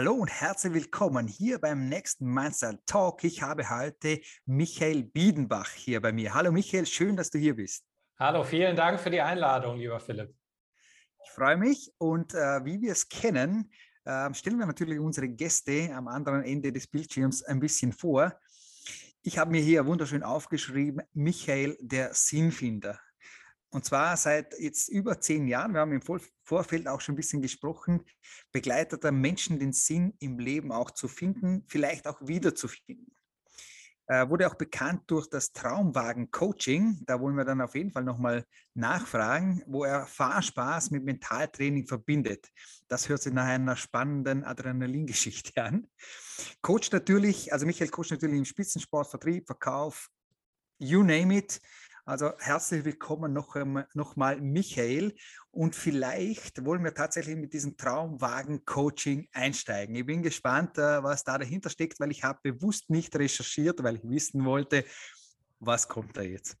Hallo und herzlich willkommen hier beim nächsten Mindstyle Talk. Ich habe heute Michael Biedenbach hier bei mir. Hallo Michael, schön, dass du hier bist. Hallo, vielen Dank für die Einladung, lieber Philipp. Ich freue mich und äh, wie wir es kennen, äh, stellen wir natürlich unsere Gäste am anderen Ende des Bildschirms ein bisschen vor. Ich habe mir hier wunderschön aufgeschrieben, Michael der Sinnfinder. Und zwar seit jetzt über zehn Jahren, wir haben im Vorfeld auch schon ein bisschen gesprochen, begleitet er Menschen den Sinn im Leben auch zu finden, vielleicht auch wiederzufinden. Äh, wurde auch bekannt durch das Traumwagen-Coaching. Da wollen wir dann auf jeden Fall nochmal nachfragen, wo er Fahrspaß mit Mentaltraining verbindet. Das hört sich nach einer spannenden Adrenalingeschichte an. Coach natürlich, also Michael Coach natürlich im Spitzensport, Vertrieb, Verkauf, you name it. Also herzlich willkommen noch, noch mal, Michael. Und vielleicht wollen wir tatsächlich mit diesem Traumwagen-Coaching einsteigen. Ich bin gespannt, äh, was da dahinter steckt, weil ich habe bewusst nicht recherchiert, weil ich wissen wollte, was kommt da jetzt.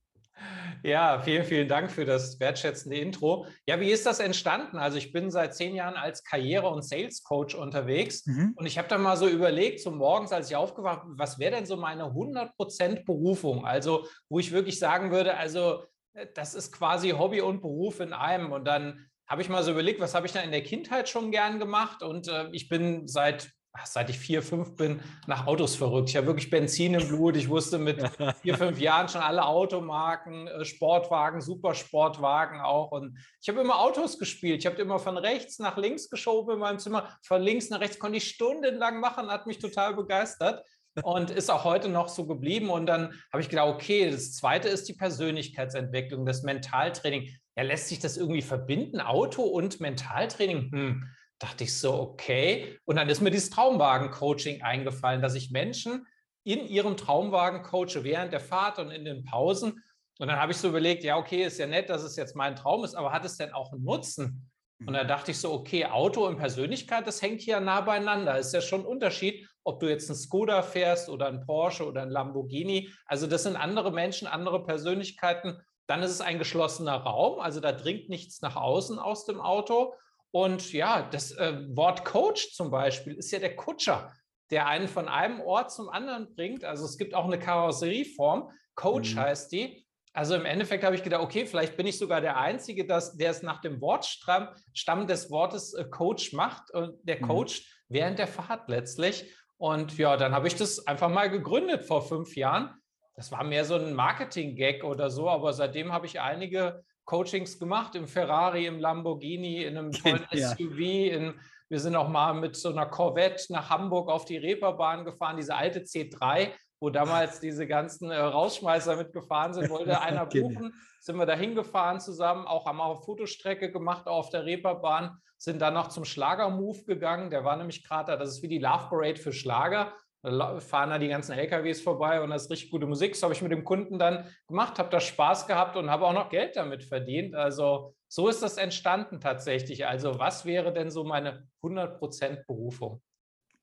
Ja, vielen, vielen Dank für das wertschätzende Intro. Ja, wie ist das entstanden? Also ich bin seit zehn Jahren als Karriere- und Sales-Coach unterwegs mhm. und ich habe dann mal so überlegt, so morgens, als ich aufgewacht bin, was wäre denn so meine 100% Berufung? Also wo ich wirklich sagen würde, also äh, das ist quasi Hobby und Beruf in einem. Und dann habe ich mal so überlegt, was habe ich da in der Kindheit schon gern gemacht? Und äh, ich bin seit seit ich vier, fünf bin, nach Autos verrückt. Ich habe wirklich Benzin im Blut. Ich wusste mit vier, fünf Jahren schon alle Automarken, äh, Sportwagen, Supersportwagen auch. Und ich habe immer Autos gespielt. Ich habe immer von rechts nach links geschoben in meinem Zimmer. Von links nach rechts konnte ich stundenlang machen, hat mich total begeistert und ist auch heute noch so geblieben. Und dann habe ich gedacht, okay, das zweite ist die Persönlichkeitsentwicklung, das Mentaltraining. Ja, lässt sich das irgendwie verbinden, Auto und Mentaltraining? Hm dachte ich so, okay. Und dann ist mir dieses Traumwagen-Coaching eingefallen, dass ich Menschen in ihrem Traumwagen coache während der Fahrt und in den Pausen. Und dann habe ich so überlegt, ja, okay, ist ja nett, dass es jetzt mein Traum ist, aber hat es denn auch einen Nutzen? Und da mhm. dachte ich so, okay, Auto und Persönlichkeit, das hängt hier nah beieinander. Ist ja schon ein Unterschied, ob du jetzt einen Skoda fährst oder einen Porsche oder einen Lamborghini. Also das sind andere Menschen, andere Persönlichkeiten. Dann ist es ein geschlossener Raum, also da dringt nichts nach außen aus dem Auto. Und ja, das äh, Wort Coach zum Beispiel ist ja der Kutscher, der einen von einem Ort zum anderen bringt. Also es gibt auch eine Karosserieform, Coach mhm. heißt die. Also im Endeffekt habe ich gedacht, okay, vielleicht bin ich sogar der Einzige, dass, der es nach dem Wortstamm Stamm des Wortes äh, Coach macht und der mhm. Coach mhm. während der Fahrt letztlich. Und ja, dann habe ich das einfach mal gegründet vor fünf Jahren. Das war mehr so ein Marketing-Gag oder so, aber seitdem habe ich einige Coachings gemacht, im Ferrari, im Lamborghini, in einem tollen ja. SUV. In, wir sind auch mal mit so einer Corvette nach Hamburg auf die Reeperbahn gefahren, diese alte C3, wo damals diese ganzen äh, Rausschmeißer mitgefahren sind, wollte einer buchen. Sind wir da hingefahren zusammen, auch haben wir eine Fotostrecke gemacht auf der Reeperbahn, sind dann noch zum Schlager-Move gegangen. Der war nämlich gerade da, das ist wie die Love Parade für Schlager. Fahren da die ganzen LKWs vorbei und das ist richtig gute Musik. Das habe ich mit dem Kunden dann gemacht, habe da Spaß gehabt und habe auch noch Geld damit verdient. Also so ist das entstanden tatsächlich. Also was wäre denn so meine 100% Berufung?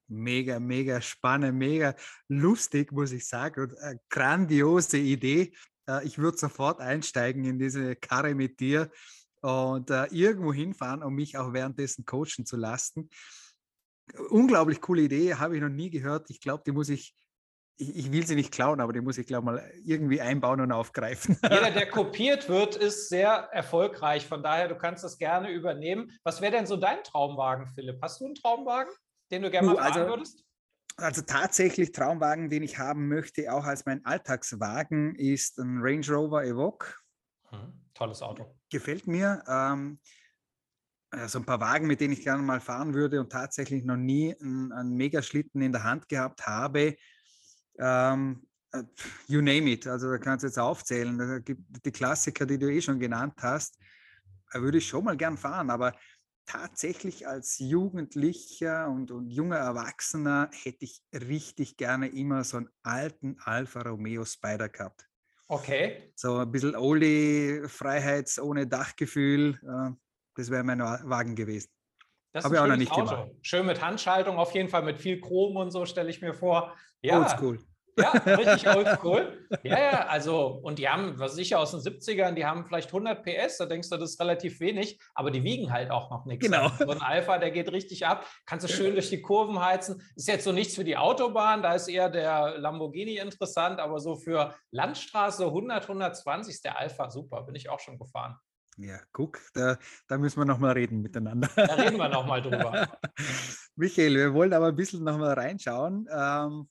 Mega, mega spannend, mega lustig, muss ich sagen. Und eine grandiose Idee. Äh, ich würde sofort einsteigen in diese Karre mit dir und äh, irgendwo hinfahren, um mich auch währenddessen coachen zu lassen unglaublich coole Idee, habe ich noch nie gehört. Ich glaube, die muss ich, ich, ich, will sie nicht klauen, aber die muss ich, glaube mal irgendwie einbauen und aufgreifen. Jeder, der kopiert wird, ist sehr erfolgreich. Von daher, du kannst das gerne übernehmen. Was wäre denn so dein Traumwagen, Philipp? Hast du einen Traumwagen, den du gerne mal fahren also, würdest? Also tatsächlich Traumwagen, den ich haben möchte, auch als mein Alltagswagen, ist ein Range Rover Evoque. Hm, tolles Auto. Gefällt mir. Ähm, also ein paar Wagen, mit denen ich gerne mal fahren würde und tatsächlich noch nie einen, einen Megaschlitten in der Hand gehabt habe. Ähm, äh, you name it, also da kannst du jetzt aufzählen. Da gibt die Klassiker, die du eh schon genannt hast, würde ich schon mal gern fahren, aber tatsächlich als Jugendlicher und, und junger Erwachsener hätte ich richtig gerne immer so einen alten Alfa Romeo Spider gehabt. Okay. So ein bisschen Oldie, Freiheits- ohne Dachgefühl. Äh, das wäre mein Wagen gewesen. Das Habe ich auch noch nicht Auto. gemacht. Schön mit Handschaltung, auf jeden Fall mit viel Chrom und so, stelle ich mir vor. Ja. Oldschool. Ja, richtig oldschool. Ja, ja, also, und die haben, was ich aus den 70ern, die haben vielleicht 100 PS, da denkst du, das ist relativ wenig, aber die wiegen halt auch noch nichts. Genau. Also so ein Alpha, der geht richtig ab, kannst du schön durch die Kurven heizen. Ist jetzt so nichts für die Autobahn, da ist eher der Lamborghini interessant, aber so für Landstraße 100, 120 ist der Alpha super, bin ich auch schon gefahren. Ja, guck, da, da müssen wir nochmal reden miteinander. Da reden wir nochmal drüber. Michael, wir wollen aber ein bisschen nochmal reinschauen. Ähm,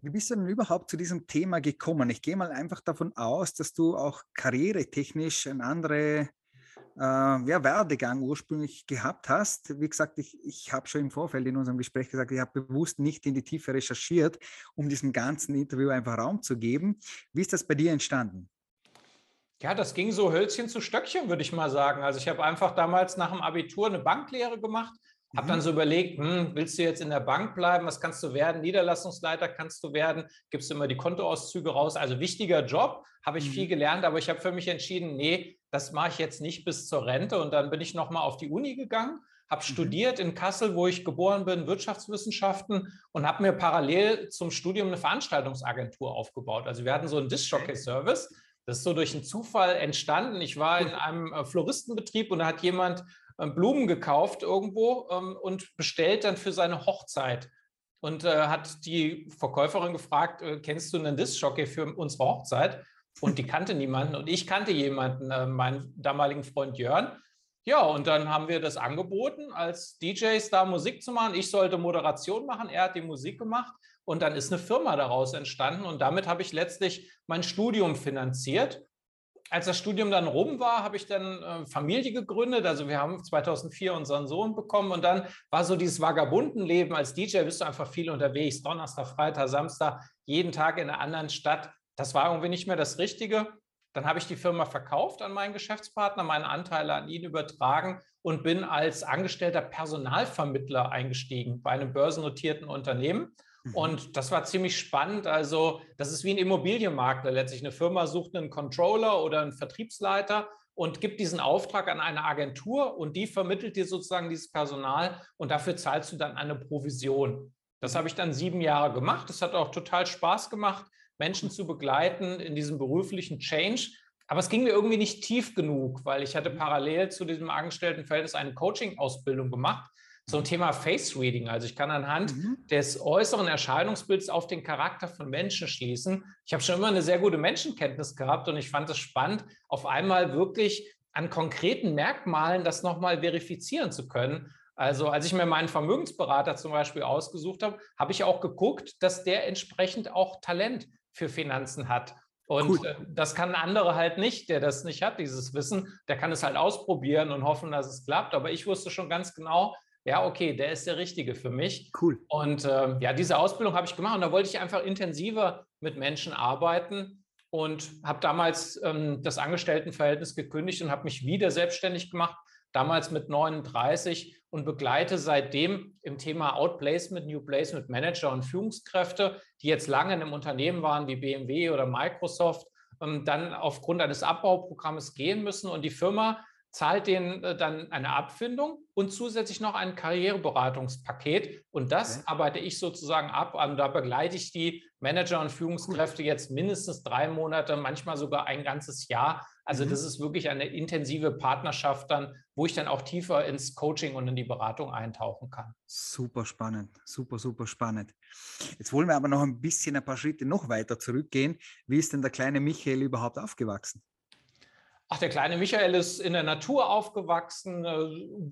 wie bist du denn überhaupt zu diesem Thema gekommen? Ich gehe mal einfach davon aus, dass du auch karrieretechnisch einen anderen äh, ja, Werdegang ursprünglich gehabt hast. Wie gesagt, ich, ich habe schon im Vorfeld in unserem Gespräch gesagt, ich habe bewusst nicht in die Tiefe recherchiert, um diesem ganzen Interview einfach Raum zu geben. Wie ist das bei dir entstanden? Ja, das ging so Hölzchen zu Stöckchen, würde ich mal sagen. Also ich habe einfach damals nach dem Abitur eine Banklehre gemacht, habe dann mhm. so überlegt, hm, willst du jetzt in der Bank bleiben? Was kannst du werden? Niederlassungsleiter kannst du werden? Gibst du immer die Kontoauszüge raus? Also wichtiger Job, habe ich mhm. viel gelernt, aber ich habe für mich entschieden, nee, das mache ich jetzt nicht bis zur Rente. Und dann bin ich nochmal auf die Uni gegangen, habe mhm. studiert in Kassel, wo ich geboren bin, Wirtschaftswissenschaften und habe mir parallel zum Studium eine Veranstaltungsagentur aufgebaut. Also wir hatten so einen Disc-Jockey-Service das ist so durch einen Zufall entstanden. Ich war in einem äh, Floristenbetrieb und da hat jemand ähm, Blumen gekauft irgendwo ähm, und bestellt dann für seine Hochzeit. Und äh, hat die Verkäuferin gefragt, äh, kennst du einen Disc-Jockey für unsere Hochzeit? Und die kannte niemanden und ich kannte jemanden, meinen damaligen Freund Jörn. Ja, und dann haben wir das angeboten, als DJs da Musik zu machen. Ich sollte Moderation machen, er hat die Musik gemacht und dann ist eine Firma daraus entstanden und damit habe ich letztlich mein Studium finanziert. Als das Studium dann rum war, habe ich dann äh, Familie gegründet. Also wir haben 2004 unseren Sohn bekommen und dann war so dieses Vagabundenleben. Als DJ bist du einfach viel unterwegs, Donnerstag, Freitag, Samstag, jeden Tag in einer anderen Stadt. Das war irgendwie nicht mehr das Richtige. Dann habe ich die Firma verkauft an meinen Geschäftspartner, meine Anteile an ihn übertragen und bin als angestellter Personalvermittler eingestiegen bei einem börsennotierten Unternehmen. Und das war ziemlich spannend. Also, das ist wie ein Immobilienmakler letztlich. Eine Firma sucht einen Controller oder einen Vertriebsleiter und gibt diesen Auftrag an eine Agentur und die vermittelt dir sozusagen dieses Personal und dafür zahlst du dann eine Provision. Das habe ich dann sieben Jahre gemacht. Das hat auch total Spaß gemacht, Menschen zu begleiten in diesem beruflichen Change. Aber es ging mir irgendwie nicht tief genug, weil ich hatte parallel zu diesem Angestelltenverhältnis eine Coaching-Ausbildung gemacht so ein Thema Face Reading. Also ich kann anhand mhm. des äußeren Erscheinungsbilds auf den Charakter von Menschen schließen. Ich habe schon immer eine sehr gute Menschenkenntnis gehabt und ich fand es spannend, auf einmal wirklich an konkreten Merkmalen das nochmal verifizieren zu können. Also als ich mir meinen Vermögensberater zum Beispiel ausgesucht habe, habe ich auch geguckt, dass der entsprechend auch Talent für Finanzen hat. Und cool. Äh, das kann ein anderer halt nicht, der das nicht hat, dieses Wissen. Der kann es halt ausprobieren und hoffen, dass es klappt. Aber ich wusste schon ganz genau, ja, okay, der ist der Richtige für mich. Cool. Und äh, ja, diese Ausbildung habe ich gemacht und da wollte ich einfach intensiver mit Menschen arbeiten und habe damals ähm, das Angestelltenverhältnis gekündigt und habe mich wieder selbstständig gemacht, damals mit 39 und begleite seitdem im Thema Outplacement, New Placement Manager und Führungskräfte, die jetzt lange in einem Unternehmen waren wie BMW oder Microsoft, ähm, dann aufgrund eines Abbauprogrammes gehen müssen und die Firma zahlt denen äh, dann eine Abfindung und zusätzlich noch ein Karriereberatungspaket. Und das okay. arbeite ich sozusagen ab. Und da begleite ich die Manager und Führungskräfte jetzt mindestens drei Monate, manchmal sogar ein ganzes Jahr. Also mhm. das ist wirklich eine intensive Partnerschaft dann, wo ich dann auch tiefer ins Coaching und in die Beratung eintauchen kann. Super spannend, super, super spannend. Jetzt wollen wir aber noch ein bisschen ein paar Schritte noch weiter zurückgehen. Wie ist denn der kleine Michael überhaupt aufgewachsen? Ach, der kleine Michael ist in der Natur aufgewachsen, äh,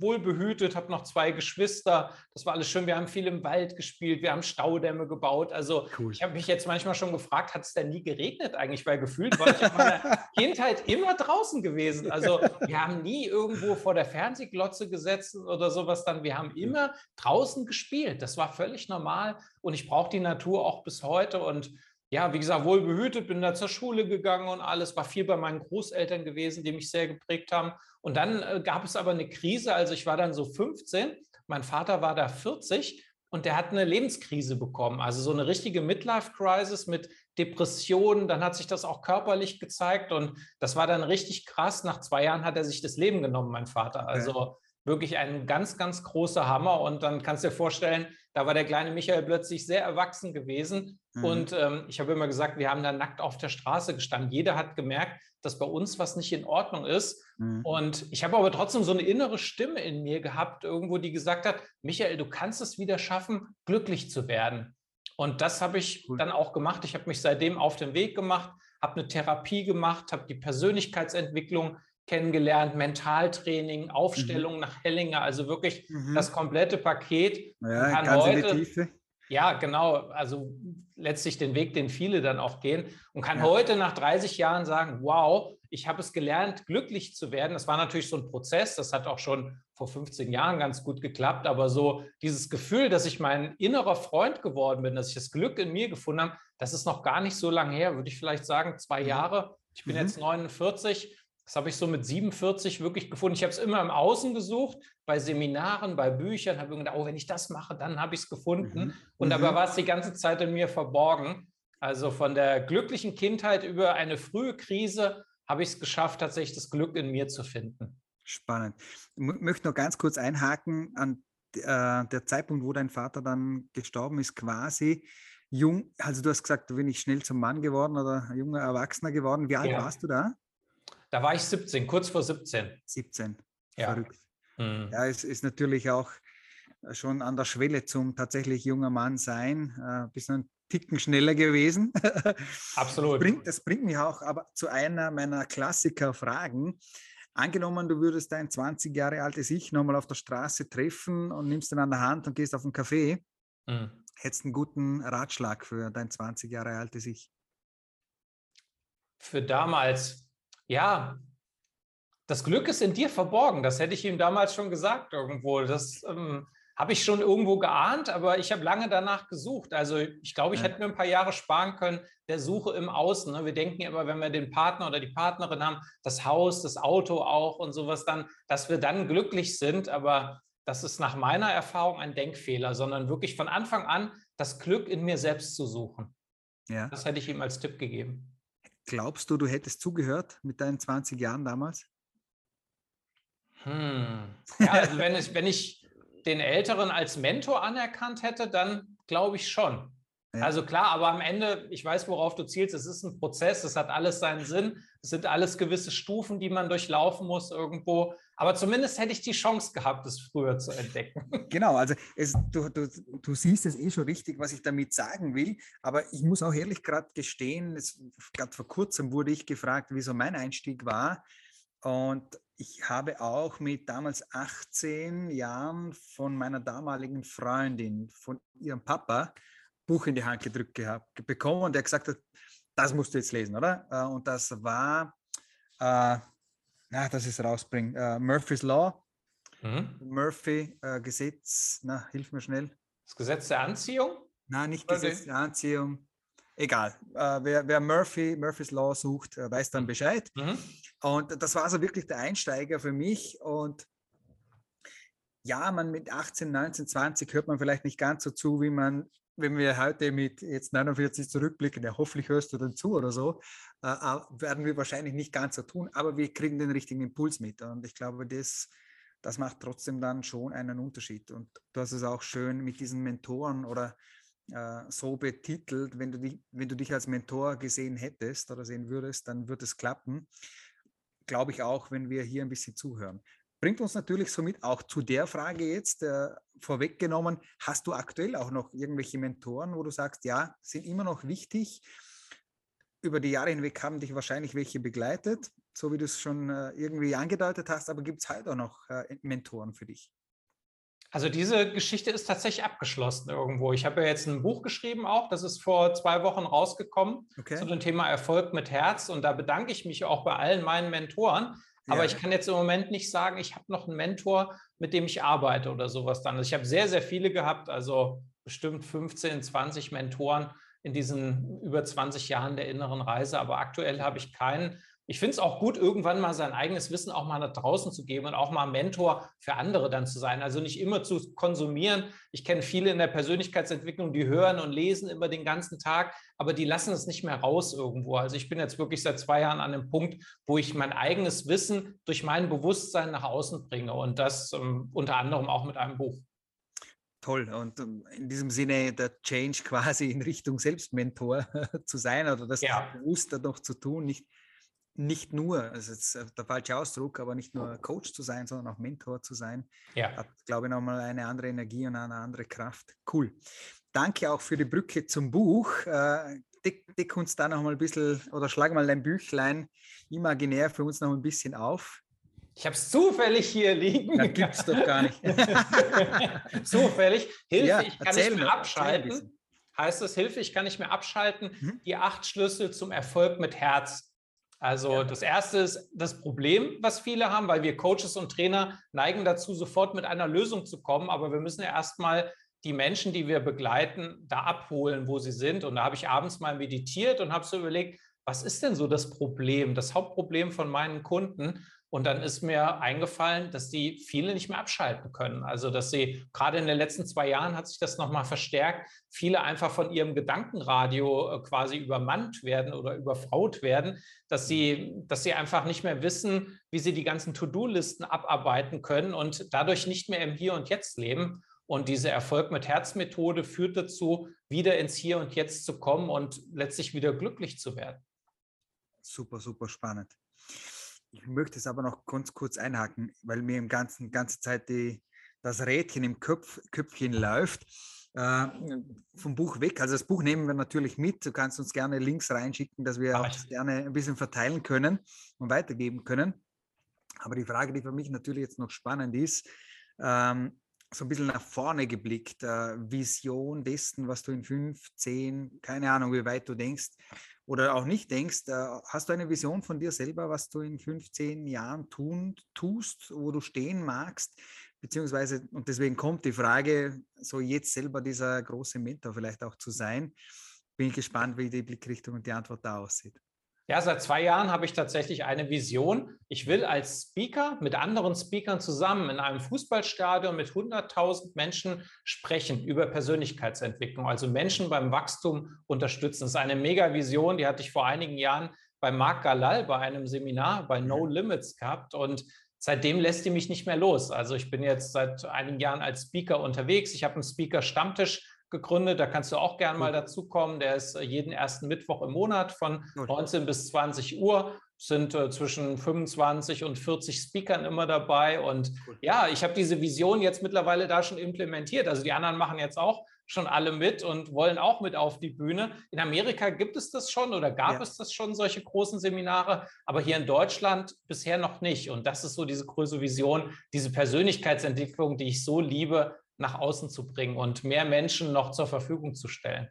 wohlbehütet, hat noch zwei Geschwister. Das war alles schön. Wir haben viel im Wald gespielt, wir haben Staudämme gebaut. Also cool. ich habe mich jetzt manchmal schon gefragt, hat es denn nie geregnet eigentlich? Weil gefühlt war ich in meiner Kindheit immer draußen gewesen. Also wir haben nie irgendwo vor der Fernsehglotze gesessen oder sowas dann. Wir haben immer draußen gespielt. Das war völlig normal und ich brauche die Natur auch bis heute und ja, wie gesagt, wohl behütet, bin da zur Schule gegangen und alles, war viel bei meinen Großeltern gewesen, die mich sehr geprägt haben. Und dann äh, gab es aber eine Krise, also ich war dann so 15, mein Vater war da 40 und der hat eine Lebenskrise bekommen, also so eine richtige Midlife-Crisis mit Depressionen, dann hat sich das auch körperlich gezeigt und das war dann richtig krass. Nach zwei Jahren hat er sich das Leben genommen, mein Vater. Also wirklich ein ganz, ganz großer Hammer. Und dann kannst du dir vorstellen, da war der kleine Michael plötzlich sehr erwachsen gewesen. Mhm. Und ähm, ich habe immer gesagt, wir haben da nackt auf der Straße gestanden. Jeder hat gemerkt, dass bei uns was nicht in Ordnung ist. Mhm. Und ich habe aber trotzdem so eine innere Stimme in mir gehabt, irgendwo, die gesagt hat, Michael, du kannst es wieder schaffen, glücklich zu werden. Und das habe ich cool. dann auch gemacht. Ich habe mich seitdem auf den Weg gemacht, habe eine Therapie gemacht, habe die Persönlichkeitsentwicklung kennengelernt, Mentaltraining, Aufstellung mhm. nach Hellinger, also wirklich mhm. das komplette Paket. Ja, ganz heute. Ja, genau. Also letztlich den Weg, den viele dann auch gehen und kann ja. heute nach 30 Jahren sagen, wow, ich habe es gelernt, glücklich zu werden. Das war natürlich so ein Prozess, das hat auch schon vor 15 Jahren ganz gut geklappt, aber so dieses Gefühl, dass ich mein innerer Freund geworden bin, dass ich das Glück in mir gefunden habe, das ist noch gar nicht so lange her, würde ich vielleicht sagen, zwei mhm. Jahre. Ich bin mhm. jetzt 49 das habe ich so mit 47 wirklich gefunden. Ich habe es immer im Außen gesucht, bei Seminaren, bei Büchern, habe ich gedacht, oh, wenn ich das mache, dann habe ich es gefunden. Mhm. Und dabei mhm. war es die ganze Zeit in mir verborgen. Also von der glücklichen Kindheit über eine frühe Krise habe ich es geschafft, tatsächlich das Glück in mir zu finden. Spannend. Ich möchte noch ganz kurz einhaken an äh, der Zeitpunkt, wo dein Vater dann gestorben ist, quasi jung. Also du hast gesagt, du bin ich schnell zum Mann geworden oder junger Erwachsener geworden. Wie alt ja. warst du da? Da war ich 17, kurz vor 17. 17. Ja. Verrückt. Mhm. Ja, es ist natürlich auch schon an der Schwelle zum tatsächlich junger Mann sein. Äh, bist ein Ticken schneller gewesen. Absolut. Das bringt, das bringt mich auch aber zu einer meiner Klassiker-Fragen. Angenommen, du würdest dein 20 Jahre altes Ich nochmal auf der Straße treffen und nimmst ihn an der Hand und gehst auf einen Café. Mhm. Hättest einen guten Ratschlag für dein 20 Jahre altes Ich? Für damals ja, das Glück ist in dir verborgen. Das hätte ich ihm damals schon gesagt irgendwo. Das ähm, habe ich schon irgendwo geahnt, aber ich habe lange danach gesucht. Also ich glaube, ich ja. hätte mir ein paar Jahre sparen können der Suche im Außen. Ne? Wir denken immer, wenn wir den Partner oder die Partnerin haben, das Haus, das Auto auch und sowas dann, dass wir dann glücklich sind. Aber das ist nach meiner Erfahrung ein Denkfehler, sondern wirklich von Anfang an das Glück in mir selbst zu suchen. Ja. Das hätte ich ihm als Tipp gegeben. Glaubst du, du hättest zugehört mit deinen 20 Jahren damals? Hm. Ja, also wenn ich, wenn ich den Älteren als Mentor anerkannt hätte, dann glaube ich schon. Ja. Also klar, aber am Ende, ich weiß, worauf du zielst, es ist ein Prozess, es hat alles seinen Sinn, es sind alles gewisse Stufen, die man durchlaufen muss irgendwo. Aber zumindest hätte ich die Chance gehabt, es früher zu entdecken. Genau, also es, du, du, du siehst es eh schon richtig, was ich damit sagen will. Aber ich muss auch ehrlich gerade gestehen, gerade vor kurzem wurde ich gefragt, wieso mein Einstieg war. Und ich habe auch mit damals 18 Jahren von meiner damaligen Freundin, von ihrem Papa, Buch in die Hand gedrückt gehabt, bekommen und der gesagt hat, das musst du jetzt lesen, oder? Äh, und das war, äh, na, dass ich es rausbringe, uh, Murphy's Law. Mhm. Murphy, uh, Gesetz, na, hilf mir schnell. Das Gesetz der Anziehung? Nein, nicht Gesetz der Anziehung. Egal. Uh, wer, wer, Murphy, Murphy's Law sucht, weiß dann mhm. Bescheid. Mhm. Und das war so wirklich der Einsteiger für mich. Und ja, man mit 18, 19, 20 hört man vielleicht nicht ganz so zu, wie man wenn wir heute mit jetzt 49 zurückblicken, ja, hoffentlich hörst du dann zu oder so, äh, äh, werden wir wahrscheinlich nicht ganz so tun, aber wir kriegen den richtigen Impuls mit. Und ich glaube, das, das macht trotzdem dann schon einen Unterschied. Und du hast es auch schön mit diesen Mentoren oder äh, so betitelt, wenn du, dich, wenn du dich als Mentor gesehen hättest oder sehen würdest, dann wird es klappen. Glaube ich auch, wenn wir hier ein bisschen zuhören. Bringt uns natürlich somit auch zu der Frage jetzt äh, vorweggenommen, hast du aktuell auch noch irgendwelche Mentoren, wo du sagst, ja, sind immer noch wichtig? Über die Jahre hinweg haben dich wahrscheinlich welche begleitet, so wie du es schon äh, irgendwie angedeutet hast, aber gibt es halt auch noch äh, Mentoren für dich? Also diese Geschichte ist tatsächlich abgeschlossen irgendwo. Ich habe ja jetzt ein Buch geschrieben auch, das ist vor zwei Wochen rausgekommen okay. zu dem Thema Erfolg mit Herz und da bedanke ich mich auch bei allen meinen Mentoren, aber ja. ich kann jetzt im Moment nicht sagen, ich habe noch einen Mentor, mit dem ich arbeite oder sowas dann. Also ich habe sehr, sehr viele gehabt, also bestimmt 15, 20 Mentoren in diesen über 20 Jahren der inneren Reise. Aber aktuell habe ich keinen, ich finde es auch gut, irgendwann mal sein eigenes Wissen auch mal nach draußen zu geben und auch mal Mentor für andere dann zu sein. Also nicht immer zu konsumieren. Ich kenne viele in der Persönlichkeitsentwicklung, die hören und lesen immer den ganzen Tag, aber die lassen es nicht mehr raus irgendwo. Also ich bin jetzt wirklich seit zwei Jahren an dem Punkt, wo ich mein eigenes Wissen durch mein Bewusstsein nach außen bringe und das ähm, unter anderem auch mit einem Buch. Toll. Und ähm, in diesem Sinne der Change quasi in Richtung Selbstmentor zu sein oder das ja. bewusster noch zu tun, nicht nicht nur, also jetzt äh, der falsche Ausdruck, aber nicht nur Coach zu sein, sondern auch Mentor zu sein, ja. hat, glaube ich, nochmal eine andere Energie und eine andere Kraft. Cool. Danke auch für die Brücke zum Buch. Äh, deck, deck uns da noch mal ein bisschen oder schlag mal dein Büchlein imaginär für uns noch ein bisschen auf. Ich habe es zufällig hier liegen. Das gibt es doch gar nicht. zufällig. Hilfe, ja, ich kann nicht mehr abschalten. Heißt es, Hilfe, ich kann nicht mehr abschalten. Mhm. Die acht Schlüssel zum Erfolg mit Herz. Also ja. das erste ist das Problem, was viele haben, weil wir Coaches und Trainer neigen dazu, sofort mit einer Lösung zu kommen. Aber wir müssen ja erstmal die Menschen, die wir begleiten, da abholen, wo sie sind. Und da habe ich abends mal meditiert und habe so überlegt, was ist denn so das Problem, das Hauptproblem von meinen Kunden? Und dann ist mir eingefallen, dass die viele nicht mehr abschalten können. Also, dass sie gerade in den letzten zwei Jahren hat sich das nochmal verstärkt, viele einfach von ihrem Gedankenradio äh, quasi übermannt werden oder überfraut werden, dass sie, dass sie einfach nicht mehr wissen, wie sie die ganzen To-Do-Listen abarbeiten können und dadurch nicht mehr im Hier und Jetzt leben. Und diese Erfolg mit Herz-Methode führt dazu, wieder ins Hier und Jetzt zu kommen und letztlich wieder glücklich zu werden. Super, super spannend. Ich möchte es aber noch ganz kurz einhaken, weil mir im ganzen ganze Zeit die, das Rädchen im Köpf, Köpfchen läuft. Äh, vom Buch weg. Also das Buch nehmen wir natürlich mit. Du kannst uns gerne Links reinschicken, dass wir auch gerne ein bisschen verteilen können und weitergeben können. Aber die Frage, die für mich natürlich jetzt noch spannend ist, ähm, so ein bisschen nach vorne geblickt, äh, Vision dessen, was du in fünf, zehn, keine Ahnung, wie weit du denkst, oder auch nicht denkst, hast du eine Vision von dir selber, was du in 15 Jahren tun, tust, wo du stehen magst? Beziehungsweise, und deswegen kommt die Frage, so jetzt selber dieser große Mentor vielleicht auch zu sein. Bin ich gespannt, wie die Blickrichtung und die Antwort da aussieht. Ja, seit zwei Jahren habe ich tatsächlich eine Vision. Ich will als Speaker mit anderen Speakern zusammen in einem Fußballstadion mit 100.000 Menschen sprechen über Persönlichkeitsentwicklung, also Menschen beim Wachstum unterstützen. Das ist eine Mega-Vision, die hatte ich vor einigen Jahren bei Marc Galal bei einem Seminar bei No Limits gehabt und seitdem lässt die mich nicht mehr los. Also ich bin jetzt seit einigen Jahren als Speaker unterwegs. Ich habe einen Speaker-Stammtisch gegründet. Da kannst du auch gerne mal dazukommen. Der ist äh, jeden ersten Mittwoch im Monat von 19 bis 20 Uhr. Sind äh, zwischen 25 und 40 Speakern immer dabei. Und ja, ich habe diese Vision jetzt mittlerweile da schon implementiert. Also die anderen machen jetzt auch schon alle mit und wollen auch mit auf die Bühne. In Amerika gibt es das schon oder gab ja. es das schon, solche großen Seminare, aber hier in Deutschland bisher noch nicht. Und das ist so diese große Vision, diese Persönlichkeitsentwicklung, die ich so liebe, nach außen zu bringen und mehr Menschen noch zur Verfügung zu stellen.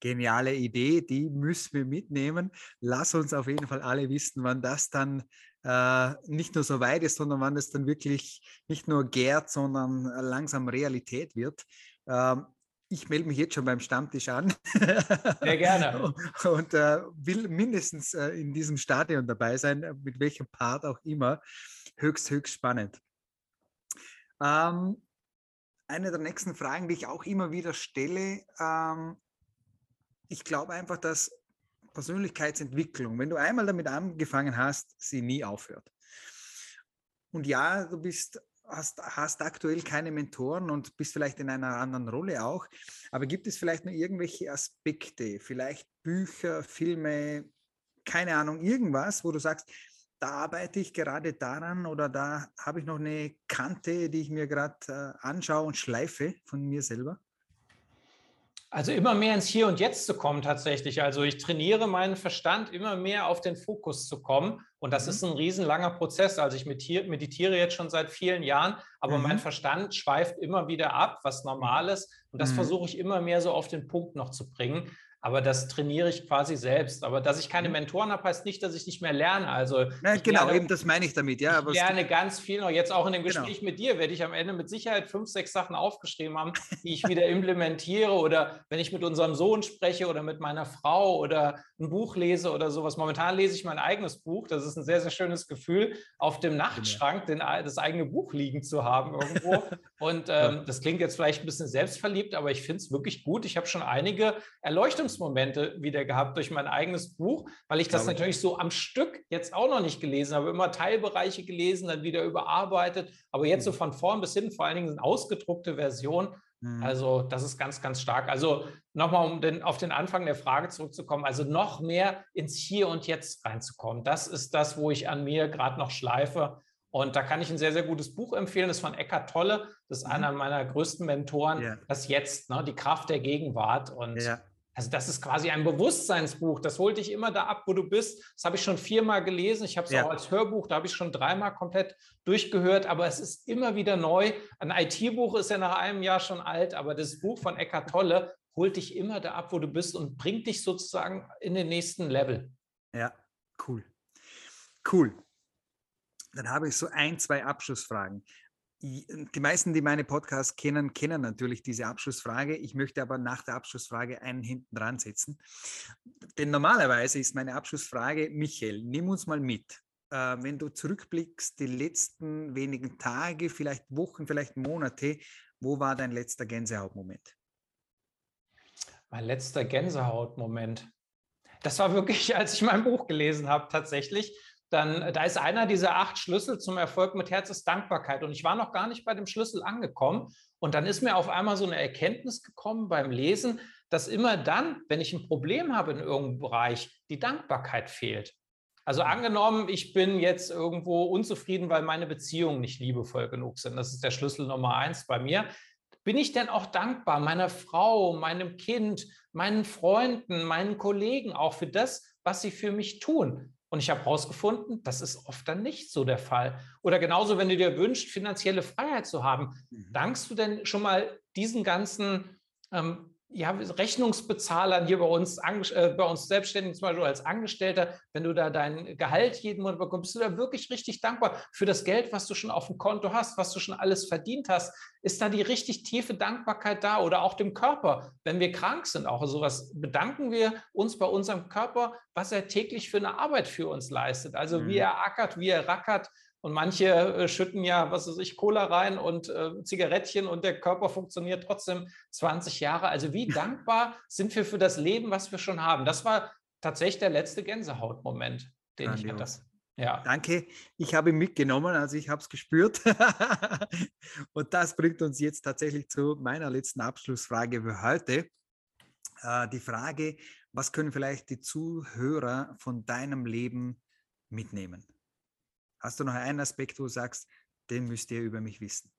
Geniale Idee, die müssen wir mitnehmen. Lass uns auf jeden Fall alle wissen, wann das dann äh, nicht nur so weit ist, sondern wann es dann wirklich nicht nur gärt, sondern langsam Realität wird. Ähm, ich melde mich jetzt schon beim Stammtisch an. Sehr gerne. Und äh, will mindestens äh, in diesem Stadion dabei sein, mit welchem Part auch immer. Höchst, höchst spannend. Ähm, eine der nächsten Fragen, die ich auch immer wieder stelle. Ähm, ich glaube einfach, dass Persönlichkeitsentwicklung, wenn du einmal damit angefangen hast, sie nie aufhört. Und ja, du bist, hast, hast aktuell keine Mentoren und bist vielleicht in einer anderen Rolle auch. Aber gibt es vielleicht noch irgendwelche Aspekte, vielleicht Bücher, Filme, keine Ahnung, irgendwas, wo du sagst, da arbeite ich gerade daran oder da habe ich noch eine Kante, die ich mir gerade äh, anschaue und schleife von mir selber? Also immer mehr ins Hier und Jetzt zu kommen tatsächlich. Also ich trainiere meinen Verstand, immer mehr auf den Fokus zu kommen. Und das mhm. ist ein riesenlanger Prozess. Also ich meditiere jetzt schon seit vielen Jahren, aber mhm. mein Verstand schweift immer wieder ab, was normal ist. Und das mhm. versuche ich immer mehr so auf den Punkt noch zu bringen. Aber das trainiere ich quasi selbst. Aber dass ich keine mhm. Mentoren habe, heißt nicht, dass ich nicht mehr lerne. Also Nein, genau, lerne, eben das meine ich damit. Ja, ich lerne ganz viel noch. Jetzt auch in dem genau. Gespräch genau. mit dir werde ich am Ende mit Sicherheit fünf, sechs Sachen aufgeschrieben haben, die ich wieder implementiere oder wenn ich mit unserem Sohn spreche oder mit meiner Frau oder ein Buch lese oder sowas. Momentan lese ich mein eigenes Buch. Das ist ein sehr, sehr schönes Gefühl, auf dem Nachtschrank den, das eigene Buch liegen zu haben irgendwo. Und ähm, das klingt jetzt vielleicht ein bisschen selbstverliebt, aber ich finde es wirklich gut. Ich habe schon einige Erleuchtungsmomente wieder gehabt durch mein eigenes Buch, weil ich das Glaube natürlich ich. so am Stück jetzt auch noch nicht gelesen habe. Immer Teilbereiche gelesen, dann wieder überarbeitet, aber jetzt so mhm. von vorn bis hin, vor allen Dingen eine ausgedruckte Version. Mhm. Also das ist ganz, ganz stark. Also nochmal, um den, auf den Anfang der Frage zurückzukommen, also noch mehr ins Hier und Jetzt reinzukommen. Das ist das, wo ich an mir gerade noch schleife. Und da kann ich ein sehr, sehr gutes Buch empfehlen. Das ist von Eckart Tolle. Das ist mhm. einer meiner größten Mentoren. Ja. Das Jetzt, ne? die Kraft der Gegenwart. Und ja. Also das ist quasi ein Bewusstseinsbuch. Das holt dich immer da ab, wo du bist. Das habe ich schon viermal gelesen. Ich habe es ja. auch als Hörbuch, da habe ich schon dreimal komplett durchgehört. Aber es ist immer wieder neu. Ein IT-Buch ist ja nach einem Jahr schon alt, aber das Buch von Eckart Tolle holt dich immer da ab, wo du bist und bringt dich sozusagen in den nächsten Level. Ja, cool. Cool dann habe ich so ein, zwei Abschlussfragen. Die meisten, die meine Podcasts kennen, kennen natürlich diese Abschlussfrage. Ich möchte aber nach der Abschlussfrage einen hinten dran setzen. Denn normalerweise ist meine Abschlussfrage, Michael, nimm uns mal mit. Äh, wenn du zurückblickst, die letzten wenigen Tage, vielleicht Wochen, vielleicht Monate, wo war dein letzter Gänsehautmoment? Mein letzter Gänsehautmoment. Das war wirklich, als ich mein Buch gelesen habe, tatsächlich dann äh, da ist einer dieser acht Schlüssel zum Erfolg mit Herz ist Dankbarkeit. Und ich war noch gar nicht bei dem Schlüssel angekommen. Und dann ist mir auf einmal so eine Erkenntnis gekommen beim Lesen, dass immer dann, wenn ich ein Problem habe in irgendeinem Bereich, die Dankbarkeit fehlt. Also mhm. angenommen, ich bin jetzt irgendwo unzufrieden, weil meine Beziehungen nicht liebevoll genug sind. Das ist der Schlüssel Nummer eins bei mir. Bin ich denn auch dankbar meiner Frau, meinem Kind, meinen Freunden, meinen Kollegen auch für das, was sie für mich tun? Und ich habe herausgefunden, das ist oft dann nicht so der Fall. Oder genauso, wenn du dir wünschst, finanzielle Freiheit zu haben, mhm. dankst du denn schon mal diesen ganzen ähm, ja, Rechnungsbezahlern hier bei uns, äh, bei uns Selbstständigen, zum Beispiel als Angestellter, wenn du da dein Gehalt jeden Monat bekommst, bist du da wirklich richtig dankbar für das Geld, was du schon auf dem Konto hast, was du schon alles verdient hast. Ist da die richtig tiefe Dankbarkeit da oder auch dem Körper, wenn wir krank sind, auch sowas, bedanken wir uns bei unserem Körper, was er täglich für eine Arbeit für uns leistet. Also mhm. wie er ackert, wie er rackert, und manche äh, schütten ja, was weiß ich, Cola rein und äh, Zigarettchen und der Körper funktioniert trotzdem 20 Jahre. Also wie dankbar sind wir für das Leben, was wir schon haben? Das war tatsächlich der letzte Gänsehautmoment, den Grandios. ich hatte. Ja. Danke, ich habe ihn mitgenommen, also ich habe es gespürt. und das bringt uns jetzt tatsächlich zu meiner letzten Abschlussfrage für heute. Äh, die Frage, was können vielleicht die Zuhörer von deinem Leben mitnehmen? Hast du noch einen Aspekt, wo du sagst, den müsst ihr über mich wissen?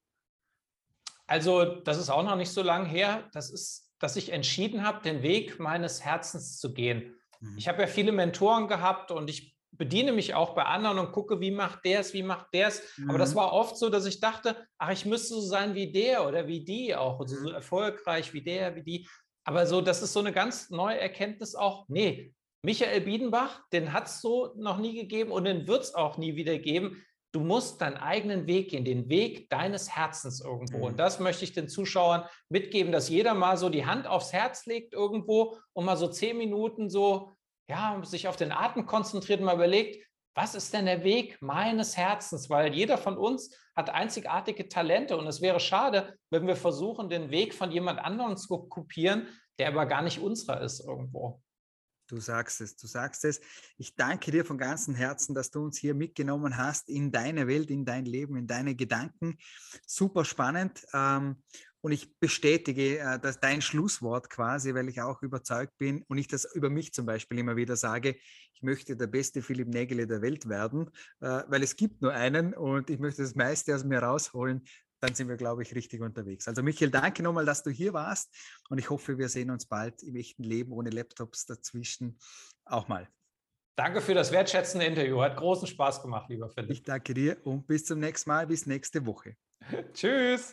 Also, das ist auch noch nicht so lange her. Das ist, dass ich entschieden habe, den Weg meines Herzens zu gehen. Mhm. Ich habe ja viele Mentoren gehabt und ich bediene mich auch bei anderen und gucke, wie macht der es, wie macht der es. Mhm. Aber das mhm. war oft so, dass ich dachte, ach, ich müsste so sein wie der oder wie die auch, also so erfolgreich wie der, wie die. Aber so, das ist so eine ganz neue Erkenntnis auch. Nee, Michael Biedenbach, den hat es so noch nie gegeben und den wird es auch nie wieder geben. Du musst deinen eigenen Weg gehen, den Weg deines Herzens irgendwo. Mhm. Und das möchte ich den Zuschauern mitgeben, dass jeder mal so die Hand aufs Herz legt irgendwo und mal so zehn Minuten so, ja, sich auf den Atem konzentriert und mal überlegt, was ist denn der Weg meines Herzens? Weil jeder von uns hat einzigartige Talente und es wäre schade, wenn wir versuchen, den Weg von jemand anderem zu kopieren, der aber gar nicht unserer ist irgendwo. Du sagst es, du sagst es. Ich danke dir von ganzem Herzen, dass du uns hier mitgenommen hast in deine Welt, in dein Leben, in deine Gedanken. Super spannend. Ähm, und ich bestätige äh, dass dein Schlusswort quasi, weil ich auch überzeugt bin und ich das über mich zum Beispiel immer wieder sage, ich möchte der beste Philipp Nägele der Welt werden, äh, weil es gibt nur einen und ich möchte das meiste aus mir rausholen dann sind wir, glaube ich, richtig unterwegs. Also Michael, danke nochmal, dass du hier warst und ich hoffe, wir sehen uns bald im echten Leben ohne Laptops dazwischen auch mal. Danke für das wertschätzende Interview. Hat großen Spaß gemacht, lieber Philipp. Ich danke dir und bis zum nächsten Mal, bis nächste Woche. Tschüss.